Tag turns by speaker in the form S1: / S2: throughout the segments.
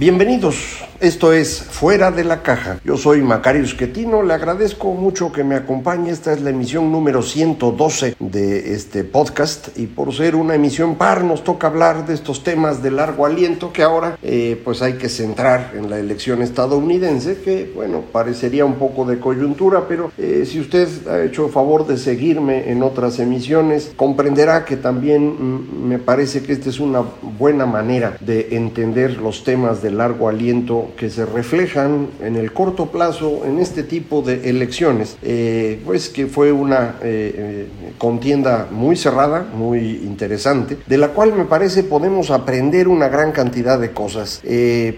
S1: Bienvenidos, esto es Fuera de la Caja. Yo soy Macario Esquetino, le agradezco mucho que me acompañe. Esta es la emisión número 112 de este podcast y por ser una emisión par nos toca hablar de estos temas de largo aliento que ahora eh, pues hay que centrar en la elección estadounidense que bueno parecería un poco de coyuntura pero eh, si usted ha hecho favor de seguirme en otras emisiones comprenderá que también mm, me parece que esta es una buena manera de entender los temas de largo aliento que se reflejan en el corto plazo en este tipo de elecciones, eh, pues que fue una eh, eh, contienda muy cerrada, muy interesante, de la cual me parece podemos aprender una gran cantidad de cosas.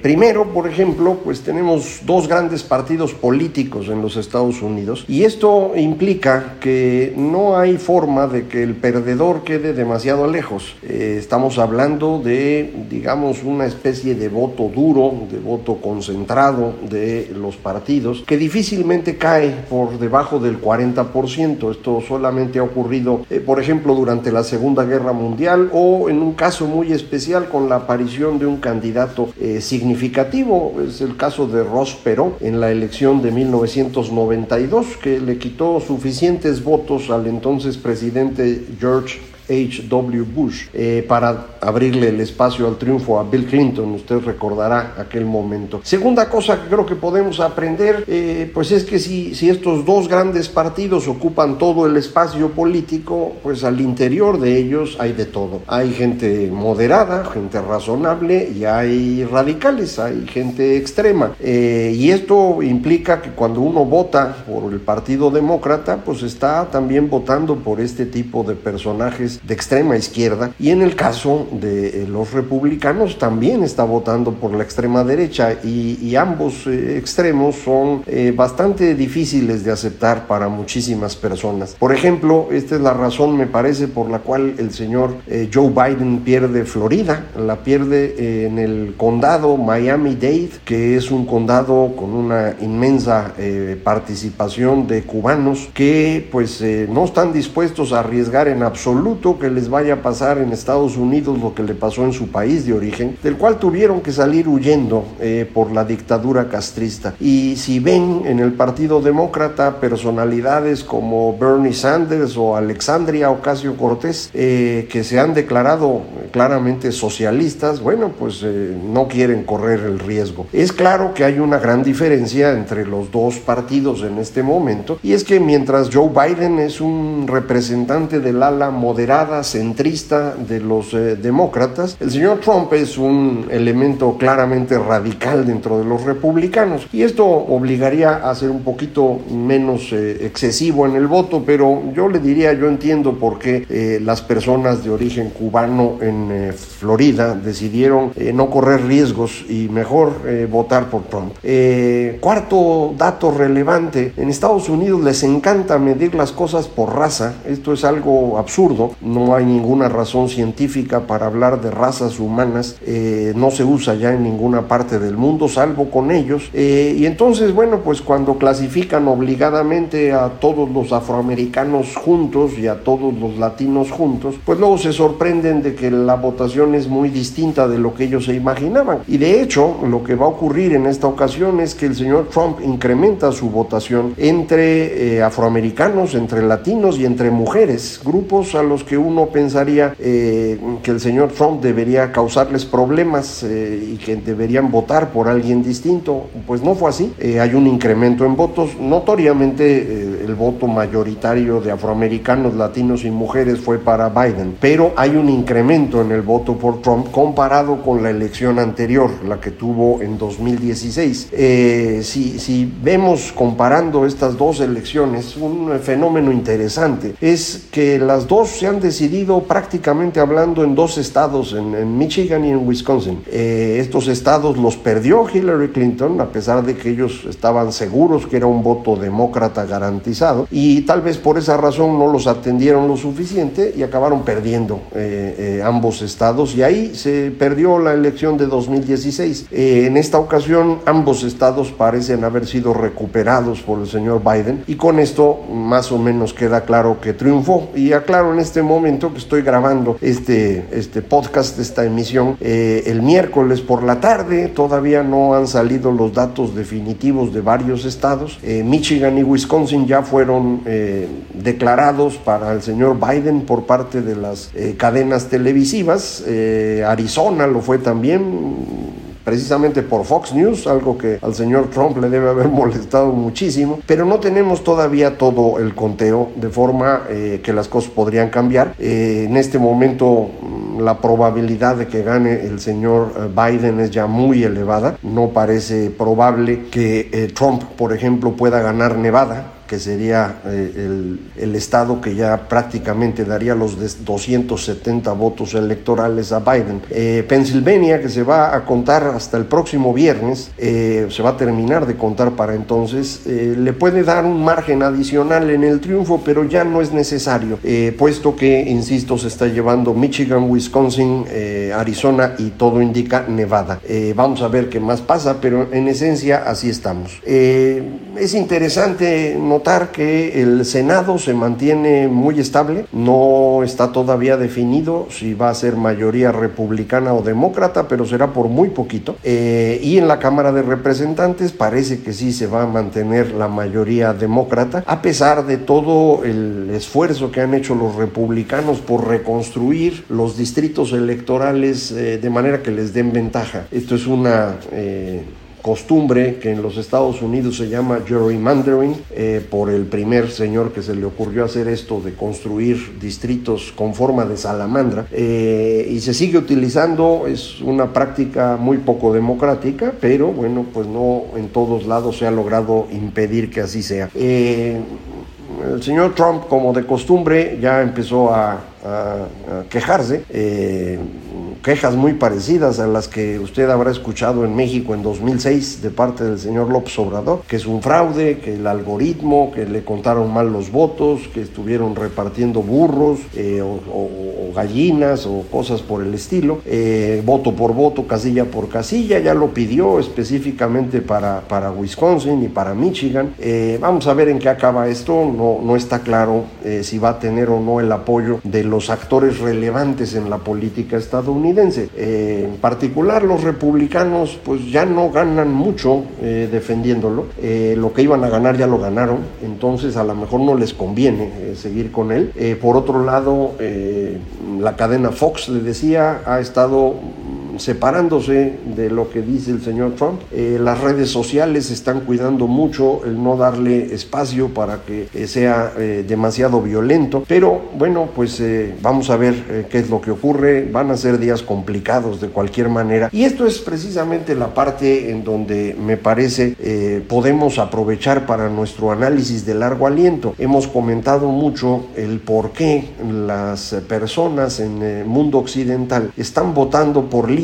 S1: primero, por ejemplo, pues tenemos dos grandes partidos políticos en los Estados Unidos y esto implica que no hay forma de que el perdedor quede demasiado lejos. estamos hablando de, digamos, una especie de voto duro, de voto concentrado de los partidos, que difícilmente cae por debajo del 40%. Esto solamente ha ocurrido, eh, por ejemplo, durante la Segunda Guerra Mundial o en un caso muy especial con la aparición de un candidato eh, significativo. Es el caso de Ross Perot en la elección de 1992, que le quitó suficientes votos al entonces presidente George H.W. Bush eh, para abrirle el espacio al triunfo a Bill Clinton. Usted recordará aquel momento. Segunda cosa que creo que podemos aprender, eh, pues es que si, si estos dos grandes partidos ocupan todo el espacio político, pues al interior de ellos hay de todo. Hay gente moderada, gente razonable y hay radicales, hay gente extrema. Eh, y esto implica que cuando uno vota por el Partido Demócrata, pues está también votando por este tipo de personajes de extrema izquierda y en el caso de eh, los republicanos también está votando por la extrema derecha y, ambos eh, extremos son eh, bastante difíciles de aceptar para muchísimas personas. Por ejemplo, esta es la razón me parece por la cual el señor Joe Biden pierde Florida, la pierde en el condado Miami-Dade, que es un condado con una inmensa participación de cubanos que pues no están dispuestos a arriesgar en absoluto que les vaya a pasar en Estados Unidos lo que le pasó en su país de origen, del cual tuvieron que salir huyendo eh, por la dictadura castrista. Y si ven en el Partido Demócrata personalidades como Bernie Sanders o Alexandria Ocasio Cortés, eh, que se han declarado claramente socialistas, bueno, pues eh, no quieren correr el riesgo. Es claro que hay una gran diferencia entre los dos partidos en este momento, y es que mientras Joe Biden es un representante del ala moderada, centrista de los eh, demócratas. El señor Trump es un elemento claramente radical dentro de los republicanos y esto obligaría a ser un poquito menos eh, excesivo en el voto, pero yo le diría, yo entiendo por qué eh, las personas de origen cubano en Florida decidieron no correr riesgos y mejor votar por Trump. cuarto dato relevante, en Estados Unidos les encanta medir las cosas por raza, esto es algo absurdo, no hay ninguna razón científica para hablar de razas humanas, eh, no se usa ya en ninguna parte del mundo, salvo con ellos. Eh, y entonces, bueno, pues cuando clasifican obligadamente a todos los afroamericanos juntos y a todos los latinos juntos, pues luego se sorprenden de que la votación es muy distinta de lo que ellos se imaginaban. Y de hecho, lo que va a ocurrir en esta ocasión es que el señor Trump incrementa su votación entre eh, afroamericanos, entre latinos y entre mujeres, grupos a los que que uno pensaría que el señor Trump debería causarles problemas y que deberían votar por alguien distinto. Pues no fue así. hay un incremento en votos. Notoriamente el voto mayoritario de afroamericanos, latinos y mujeres fue para Biden, pero hay un incremento en el voto por Trump comparado con la elección anterior, la que tuvo en 2016. Eh, si, si vemos comparando estas dos elecciones, un fenómeno interesante es que las dos se han decidido prácticamente hablando en dos estados, en, Michigan y en Wisconsin. Eh, estos estados los perdió Hillary Clinton, a pesar de que ellos estaban seguros que era un voto demócrata garantizado, y tal vez por esa razón no los atendieron lo suficiente y acabaron perdiendo eh, ambos estados, y ahí se perdió la elección de 2016. en esta ocasión, ambos estados parecen haber sido recuperados por el señor Biden y con esto más o menos queda claro que triunfó. Y aclaro en este momento que estoy grabando este, este podcast, esta emisión, eh, el miércoles por la tarde. Todavía no han salido los datos definitivos de varios estados. Eh, Michigan y Wisconsin ya fueron eh, declarados para el señor Biden por parte de las cadenas televisivas. Arizona lo fue también precisamente por Fox News, algo que al señor Trump le debe haber molestado muchísimo, pero no tenemos todavía todo el conteo de forma eh, que las cosas podrían cambiar. Eh, en este momento mm, la probabilidad de que gane el señor eh, Biden es ya muy elevada, no parece probable que Trump, por ejemplo, pueda ganar Nevada que sería eh, el, estado que ya prácticamente daría los 270 votos electorales a Biden. Eh, Pennsylvania, que se va a contar hasta el próximo viernes, eh, se va a terminar de contar para entonces, le puede dar un margen adicional en el triunfo, pero ya no es necesario, puesto que, insisto, se está llevando Michigan, Wisconsin, Arizona y todo indica Nevada. vamos a ver qué más pasa, pero en esencia así estamos. es interesante notar que el Senado se mantiene muy estable, no está todavía definido si va a ser mayoría republicana o demócrata, pero será por muy poquito. Eh, y en la Cámara de Representantes parece que sí se va a mantener la mayoría demócrata, a pesar de todo el esfuerzo que han hecho los republicanos por reconstruir los distritos electorales eh, de manera que les den ventaja. Esto es una... Eh, costumbre que en los Estados Unidos se llama gerrymandering, eh, por el primer señor que se le ocurrió hacer esto de construir distritos con forma de salamandra, eh, y se sigue utilizando, es una práctica muy poco democrática, pero bueno, pues no en todos lados se ha logrado impedir que así sea. Eh, el señor Trump, como de costumbre, ya empezó a, quejarse quejas muy parecidas a las que usted habrá escuchado en México en 2006 de parte del señor López Obrador, que es un fraude, que el algoritmo, que le contaron mal los votos, que estuvieron repartiendo burros eh, o, gallinas o cosas por el estilo, eh, voto por voto, casilla por casilla, ya lo pidió específicamente para, para Wisconsin y para Michigan. Eh, vamos a ver en qué acaba esto, no, no está claro si va a tener o no el apoyo de los actores relevantes en la política estadounidense eh, en particular los republicanos pues ya no ganan mucho eh, defendiéndolo. Eh, lo que iban a ganar ya lo ganaron, entonces a lo mejor no les conviene seguir con él. por otro lado, la cadena Fox, le decía, ha estado separándose de lo que dice el señor Trump. Eh, las redes sociales están cuidando mucho el no darle espacio para que eh, sea eh, demasiado violento. Pero bueno, pues vamos a ver qué es lo que ocurre. Van a ser días complicados de cualquier manera. Y esto es precisamente la parte en donde me parece podemos aprovechar para nuestro análisis de largo aliento. Hemos comentado mucho el por qué las personas en el mundo occidental están votando por líderes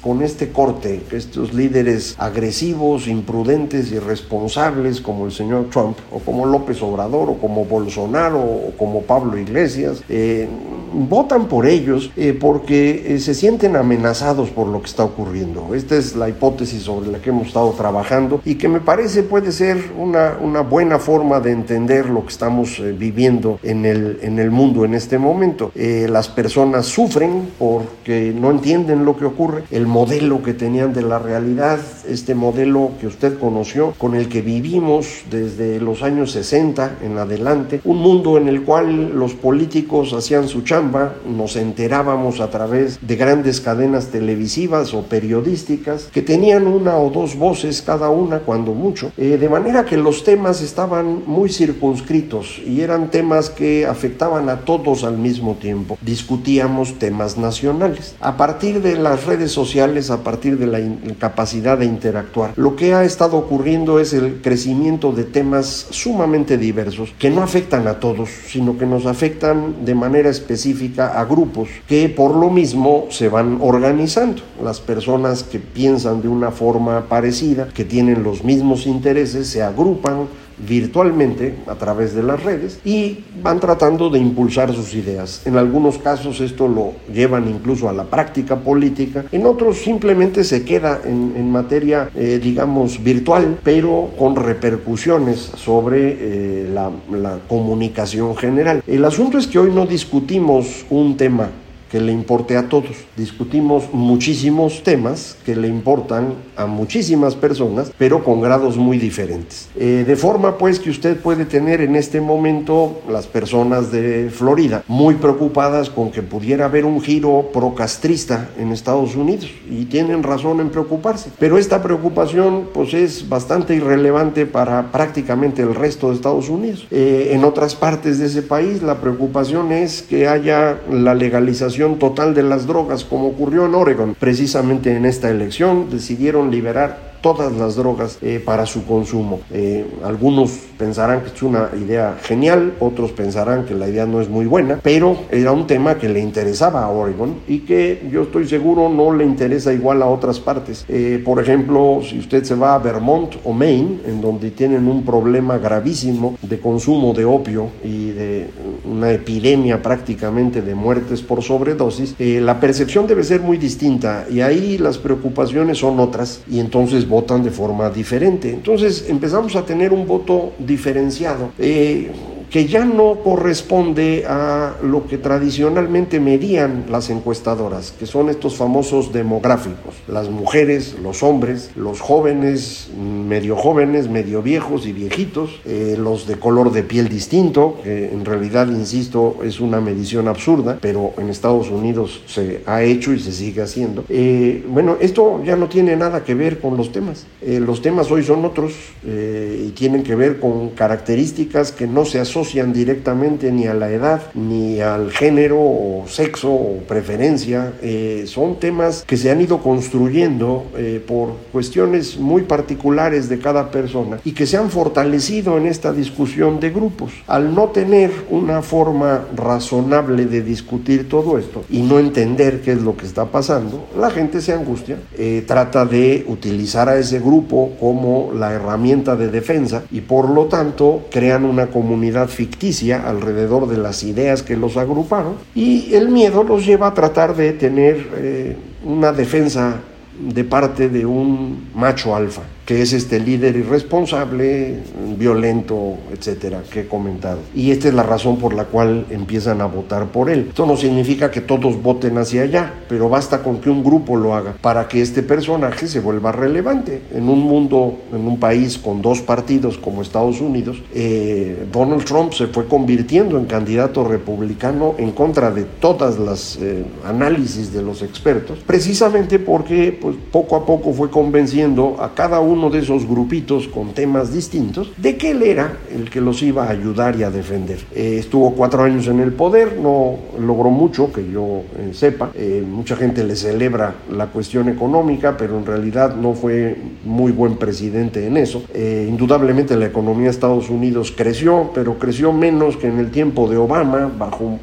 S1: con este corte, estos líderes agresivos, imprudentes, irresponsables como el señor Trump, o como López Obrador, o como Bolsonaro, o como Pablo Iglesias, eh, votan por ellos eh, porque eh, se sienten amenazados por lo que está ocurriendo. Esta es la hipótesis sobre la que hemos estado trabajando y que me parece puede ser una, una buena forma de entender lo que estamos eh, viviendo en el, en el mundo en este momento. las personas sufren porque no entienden lo que ocurre, el modelo que tenían de la realidad, este modelo que usted conoció, con el que vivimos desde los años 60 en adelante, un mundo en el cual los políticos hacían su chamba, nos enterábamos a través de grandes cadenas televisivas o periodísticas que tenían una o dos voces cada una, cuando mucho, eh, de manera que los temas estaban muy circunscritos y eran temas que afectaban a todos al mismo tiempo. Discutíamos temas nacionales. A partir de las redes sociales, a partir de la capacidad de interactuar, lo que ha estado ocurriendo es el crecimiento de temas sumamente diversos que no afectan a todos, sino que nos afectan de manera específica a grupos que por lo mismo se van organizando. Las personas que piensan de una forma parecida, que tienen los mismos intereses, se agrupan virtualmente a través de las redes y van tratando de impulsar sus ideas. En algunos casos esto lo llevan incluso a la práctica política, en otros simplemente se queda en, materia, eh, digamos, virtual, pero con repercusiones sobre eh, la comunicación general. El asunto es que hoy no discutimos un tema que le importe a todos. Discutimos muchísimos temas que le importan a muchísimas personas, pero con grados muy diferentes. Eh, de forma pues que usted puede tener en este momento las personas de Florida muy preocupadas con que pudiera haber un giro procastrista en Estados Unidos y tienen razón en preocuparse. Pero esta preocupación pues es bastante irrelevante para prácticamente el resto de Estados Unidos. Eh, en otras partes de ese país la preocupación es que haya la legalización total de las drogas, como ocurrió en Oregon. Precisamente en esta elección decidieron liberar todas las drogas eh, para su consumo. Eh, algunos pensarán que es una idea genial, otros pensarán que la idea no es muy buena, pero era un tema que le interesaba a Oregon y que yo estoy seguro no le interesa igual a otras partes. Eh, por ejemplo, si usted se va a Vermont o Maine, en donde tienen un problema gravísimo de consumo de opio y de una epidemia prácticamente de muertes por sobredosis, la percepción debe ser muy distinta y ahí las preocupaciones son otras y entonces votan de forma diferente. Entonces empezamos a tener un voto diferenciado. Eh, que ya no corresponde a lo que tradicionalmente medían las encuestadoras, que son estos famosos demográficos, las mujeres, los hombres, los jóvenes, medio jóvenes, medio viejos y viejitos, eh, los de color de piel distinto, que en realidad, insisto, es una medición absurda, pero en Estados Unidos se ha hecho y se sigue haciendo. Eh, bueno, esto ya no tiene nada que ver con los temas. Eh, los temas hoy son otros y tienen que ver con características que no se asocian directamente ni a la edad, ni al género o sexo o preferencia. Eh, son temas que se han ido construyendo eh, por cuestiones muy particulares de cada persona y que se han fortalecido en esta discusión de grupos. Al no tener una forma razonable de discutir todo esto y no entender qué es lo que está pasando, la gente se angustia, eh, trata de utilizar a ese grupo como la herramienta de defensa y por lo tanto crean una comunidad ficticia alrededor de las ideas que los agruparon y el miedo los lleva a tratar de tener eh, una defensa de parte de un macho alfa que es este líder irresponsable, violento, etcétera, que he comentado. Y esta es la razón por la cual empiezan a votar por él. Esto no significa que todos voten hacia allá, pero basta con que un grupo lo haga para que este personaje se vuelva relevante. En un mundo, en un país con dos partidos como Estados Unidos, eh, Donald Trump se fue convirtiendo en candidato republicano en contra de todas las eh, análisis de los expertos, precisamente porque pues, poco a poco fue convenciendo a cada uno uno de esos grupitos con temas distintos, de que él era el que los iba a ayudar y a defender. Eh, estuvo cuatro años en el poder, no logró mucho, que yo eh, sepa. Eh, mucha gente le celebra la cuestión económica, pero en realidad no fue muy buen presidente en eso. indudablemente la economía de Estados Unidos creció, pero creció menos que en el tiempo de Obama, bajo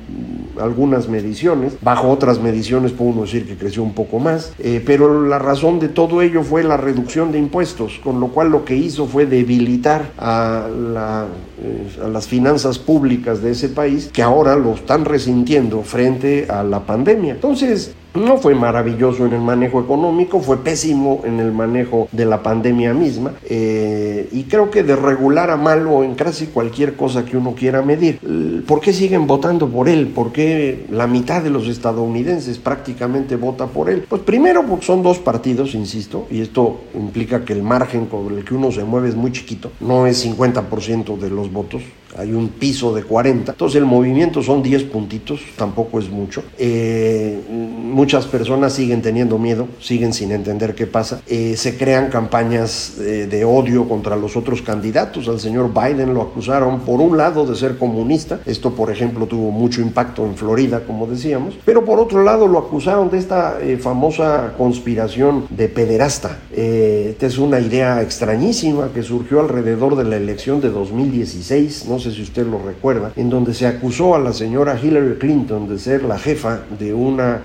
S1: algunas mediciones, bajo otras mediciones podemos decir que creció un poco más, eh, pero la razón de todo ello fue la reducción de impuestos, con lo cual lo que hizo fue debilitar a, a las finanzas públicas de ese país, que ahora lo están resintiendo frente a la pandemia. Entonces, no fue maravilloso en el manejo económico, fue pésimo en el manejo de la pandemia misma eh, y creo que de regular a malo en casi cualquier cosa que uno quiera medir. ¿Por qué siguen votando por él? ¿Por qué la mitad de los estadounidenses prácticamente vota por él? Pues primero porque son dos partidos, insisto, y esto implica que el margen con el que uno se mueve es muy chiquito, no es 50% de los votos, hay un piso de 40. Entonces el movimiento son 10 puntitos, tampoco es mucho. Eh, muchas personas siguen teniendo miedo, siguen sin entender qué pasa. Eh, se crean campañas eh, de odio contra los otros candidatos. Al señor Biden lo acusaron por un lado de ser comunista. Esto, por ejemplo, tuvo mucho impacto en Florida, como decíamos. Pero por otro lado lo acusaron de esta famosa conspiración de pederasta. esta es una idea extrañísima que surgió alrededor de la elección de 2016. No sé si usted lo recuerda, en donde se acusó a la señora Hillary Clinton de ser la jefa de.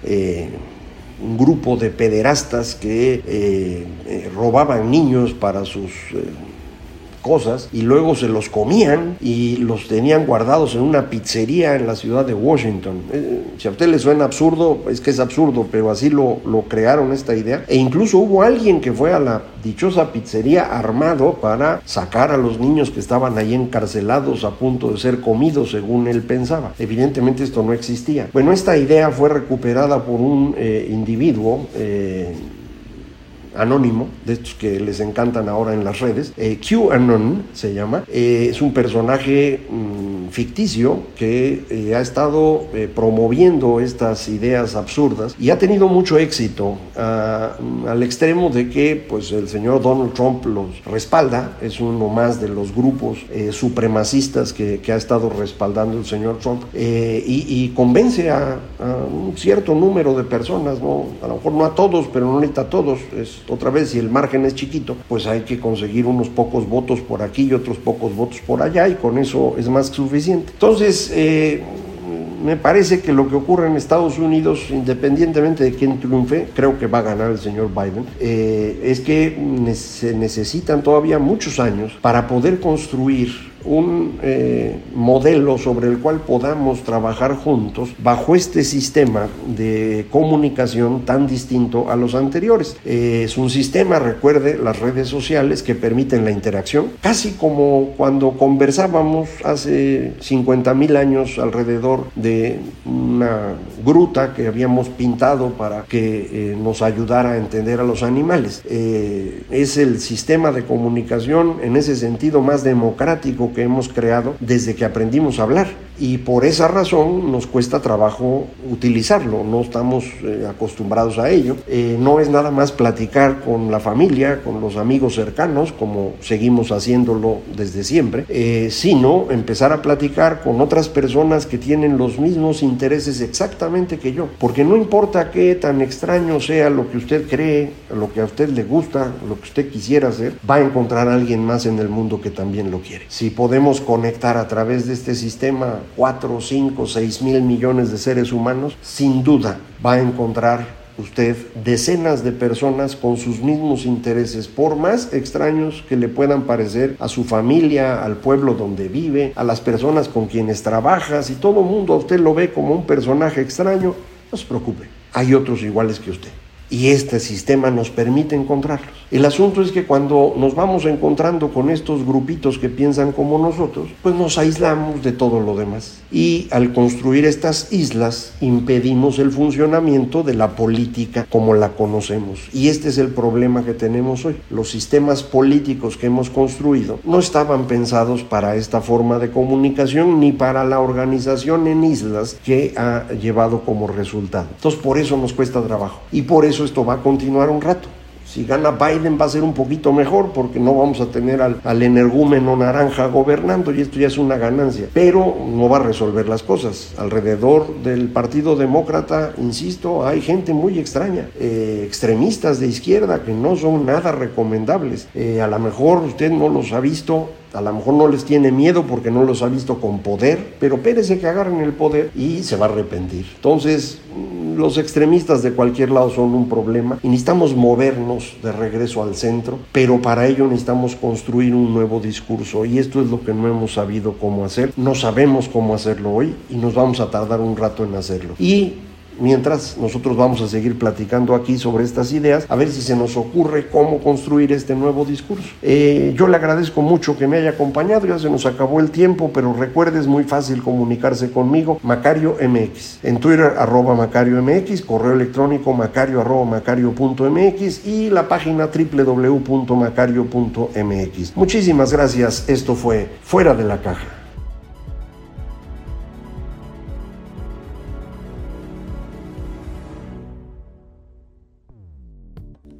S1: Eh, un grupo de pederastas que eh, eh, robaban niños para sus cosas y luego se los comían y los tenían guardados en una pizzería en la ciudad de Washington. Eh, si a usted le suena absurdo, es que es absurdo, pero así lo, lo crearon esta idea. E incluso hubo alguien que fue a la dichosa pizzería armado para sacar a los niños que estaban ahí encarcelados a punto de ser comidos según él pensaba. Evidentemente esto no existía. Bueno, esta idea fue recuperada por un eh, individuo eh, anónimo, de estos que les encantan ahora en las redes. Eh, QAnon se llama. Eh, es un personaje mm, ficticio que eh, ha estado promoviendo estas ideas absurdas y ha tenido mucho éxito ah, al extremo de que pues el señor Donald Trump los respalda. Es uno más de los grupos supremacistas que, ha estado respaldando el señor Trump y, convence a, a, un cierto número de personas, ¿no? a lo mejor no a todos, pero no necesita a todos. Es otra vez, si el margen es chiquito, pues hay que conseguir unos pocos votos por aquí y otros pocos votos por allá y con eso es más que suficiente. Entonces, eh, me parece que lo que ocurre en Estados Unidos, independientemente de quién triunfe, creo que va a ganar el señor Biden, eh, es que se necesitan todavía muchos años para poder construir un eh, modelo sobre el cual podamos trabajar juntos bajo este sistema de comunicación tan distinto a los anteriores. Eh, es un sistema, recuerde, las redes sociales que permiten la interacción, casi como cuando conversábamos hace 50 mil años alrededor de una gruta que habíamos pintado para que eh, nos ayudara a entender a los animales. es el sistema de comunicación en ese sentido más democrático que hemos creado desde que aprendimos a hablar y por esa razón nos cuesta trabajo utilizarlo, no estamos eh, acostumbrados a ello. Eh, no es nada más platicar con la familia, con los amigos cercanos, como seguimos haciéndolo desde siempre, eh, sino empezar a platicar con otras personas que tienen los mismos intereses exactamente que yo, porque no importa qué tan extraño sea lo que usted cree, lo que a usted le gusta, lo que usted quisiera hacer, va a encontrar a alguien más en el mundo que también lo quiere. Si podemos conectar a través de este sistema 4, 5, 6 mil millones de seres humanos, sin duda va a encontrar usted decenas de personas con sus mismos intereses, por más extraños que le puedan parecer a su familia, al pueblo donde vive, a las personas con quienes trabaja, si todo el mundo a usted lo ve como un personaje extraño, no se preocupe, hay otros iguales que usted y este sistema nos permite encontrarlos. El asunto es que cuando nos vamos encontrando con estos grupitos que piensan como nosotros, pues nos aislamos de todo lo demás. Y al construir estas islas impedimos el funcionamiento de la política como la conocemos. Y este es el problema que tenemos hoy. Los sistemas políticos que hemos construido no estaban pensados para esta forma de comunicación ni para la organización en islas que ha llevado como resultado. Entonces por eso nos cuesta trabajo y por eso esto va a continuar un rato. Si gana Biden va a ser un poquito mejor porque no vamos a tener al, al, energúmeno naranja gobernando y esto ya es una ganancia. Pero no va a resolver las cosas. Alrededor del Partido Demócrata, insisto, hay gente muy extraña, eh, extremistas de izquierda que no son nada recomendables. Eh, a lo mejor usted no los ha visto a lo mejor no les tiene miedo porque no los ha visto con poder, pero pérese que agarren el poder y se va a arrepentir. Entonces, los extremistas de cualquier lado son un problema y necesitamos movernos de regreso al centro, pero para ello necesitamos construir un nuevo discurso y esto es lo que no hemos sabido cómo hacer, no sabemos cómo hacerlo hoy y nos vamos a tardar un rato en hacerlo. Y Mientras nosotros vamos a seguir platicando aquí sobre estas ideas, a ver si se nos ocurre cómo construir este nuevo discurso. Eh, yo le agradezco mucho que me haya acompañado, ya se nos acabó el tiempo, pero recuerde, es muy fácil comunicarse conmigo, Macario MX. En Twitter, arroba Macario MX, correo electrónico macario arroba y la página www.macario.mx. Muchísimas gracias, esto fue Fuera de la Caja.